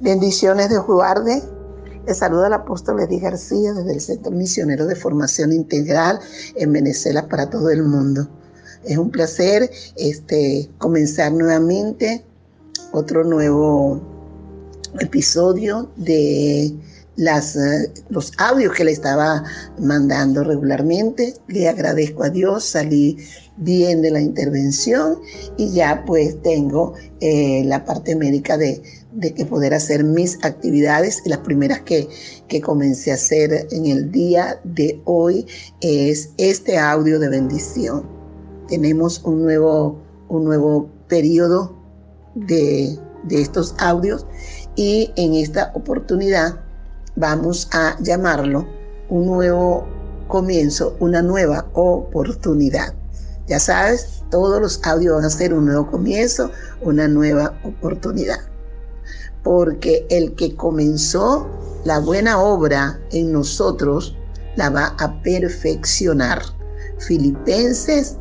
Bendiciones de Juarde. Les saluda el apóstol Eddie García desde el Centro Misionero de Formación Integral en Venezuela para todo el mundo. Es un placer este, comenzar nuevamente otro nuevo episodio de las, eh, los audios que le estaba mandando regularmente. Le agradezco a Dios, salí bien de la intervención y ya pues tengo eh, la parte médica de, de, que poder hacer mis actividades. Las primeras que, que comencé a hacer en el día de hoy es este audio de bendición. Tenemos un nuevo, un nuevo periodo de, de estos audios y en esta oportunidad vamos a llamarlo un nuevo comienzo, una nueva oportunidad. Ya sabes, todos los audios van a ser un nuevo comienzo, una nueva oportunidad. Porque el que comenzó la buena obra en nosotros la va a perfeccionar. Filipenses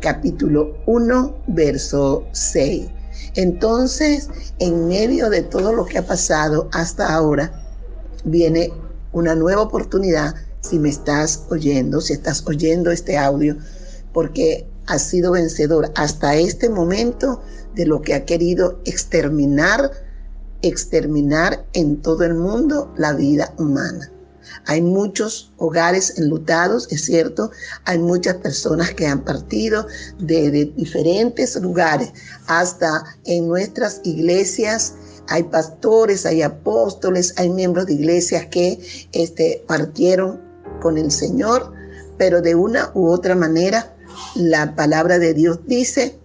capítulo 1, verso 6. Entonces, en medio de todo lo que ha pasado hasta ahora, viene una nueva oportunidad si me estás oyendo, si estás oyendo este audio, porque has sido vencedor hasta este momento de lo que ha querido exterminar, exterminar en todo el mundo la vida humana. Hay muchos hogares enlutados, es cierto, hay muchas personas que han partido de, de diferentes lugares, hasta en nuestras iglesias hay pastores, hay apóstoles, hay miembros de iglesias que este, partieron con el Señor, pero de una u otra manera la palabra de Dios dice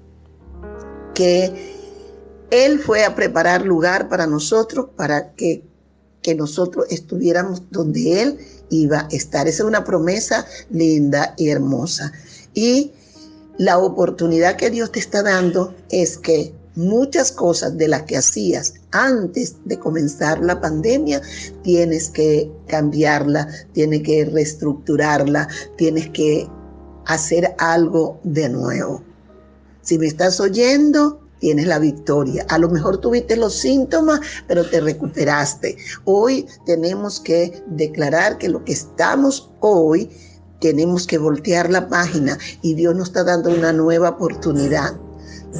que Él fue a preparar lugar para nosotros, para que, que nosotros estuviéramos donde Él iba a estar. Esa es una promesa linda y hermosa. Y la oportunidad que Dios te está dando es que muchas cosas de las que hacías antes de comenzar la pandemia, tienes que cambiarla, tienes que reestructurarla, tienes que hacer algo de nuevo. Si me estás oyendo, tienes la victoria. A lo mejor tuviste los síntomas, pero te recuperaste. Hoy tenemos que declarar que lo que estamos hoy, tenemos que voltear la página y Dios nos está dando una nueva oportunidad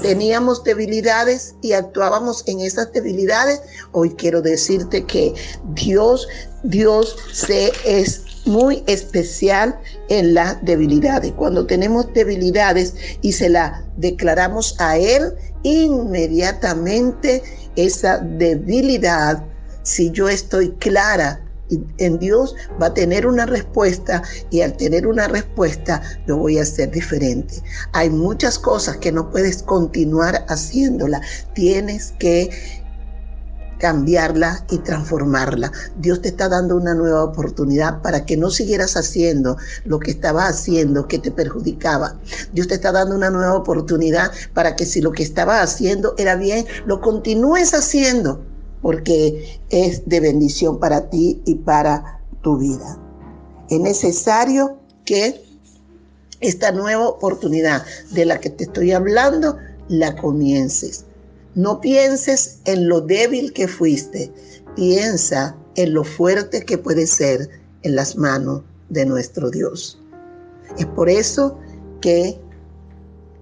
teníamos debilidades y actuábamos en esas debilidades, hoy quiero decirte que Dios, Dios se es muy especial en las debilidades. Cuando tenemos debilidades y se la declaramos a Él, inmediatamente esa debilidad, si yo estoy clara en Dios va a tener una respuesta y al tener una respuesta lo voy a hacer diferente. Hay muchas cosas que no puedes continuar haciéndola. Tienes que cambiarla y transformarla. Dios te está dando una nueva oportunidad para que no siguieras haciendo lo que estaba haciendo que te perjudicaba. Dios te está dando una nueva oportunidad para que si lo que estaba haciendo era bien, lo continúes haciendo porque es de bendición para ti y para tu vida. Es necesario que esta nueva oportunidad de la que te estoy hablando la comiences. No pienses en lo débil que fuiste, piensa en lo fuerte que puede ser en las manos de nuestro Dios. Es por eso que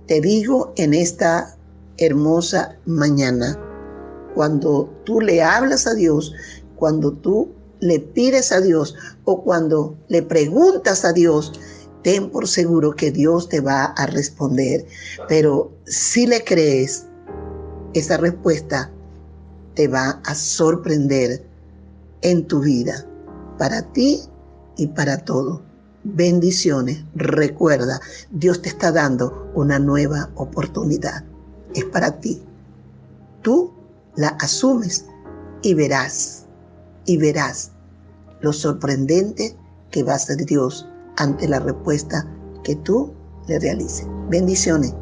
te digo en esta hermosa mañana, cuando tú le hablas a Dios, cuando tú le pides a Dios o cuando le preguntas a Dios, ten por seguro que Dios te va a responder. Pero si le crees, esa respuesta te va a sorprender en tu vida, para ti y para todo. Bendiciones. Recuerda, Dios te está dando una nueva oportunidad. Es para ti. Tú la asumes y verás, y verás lo sorprendente que va a ser Dios ante la respuesta que tú le realices. Bendiciones.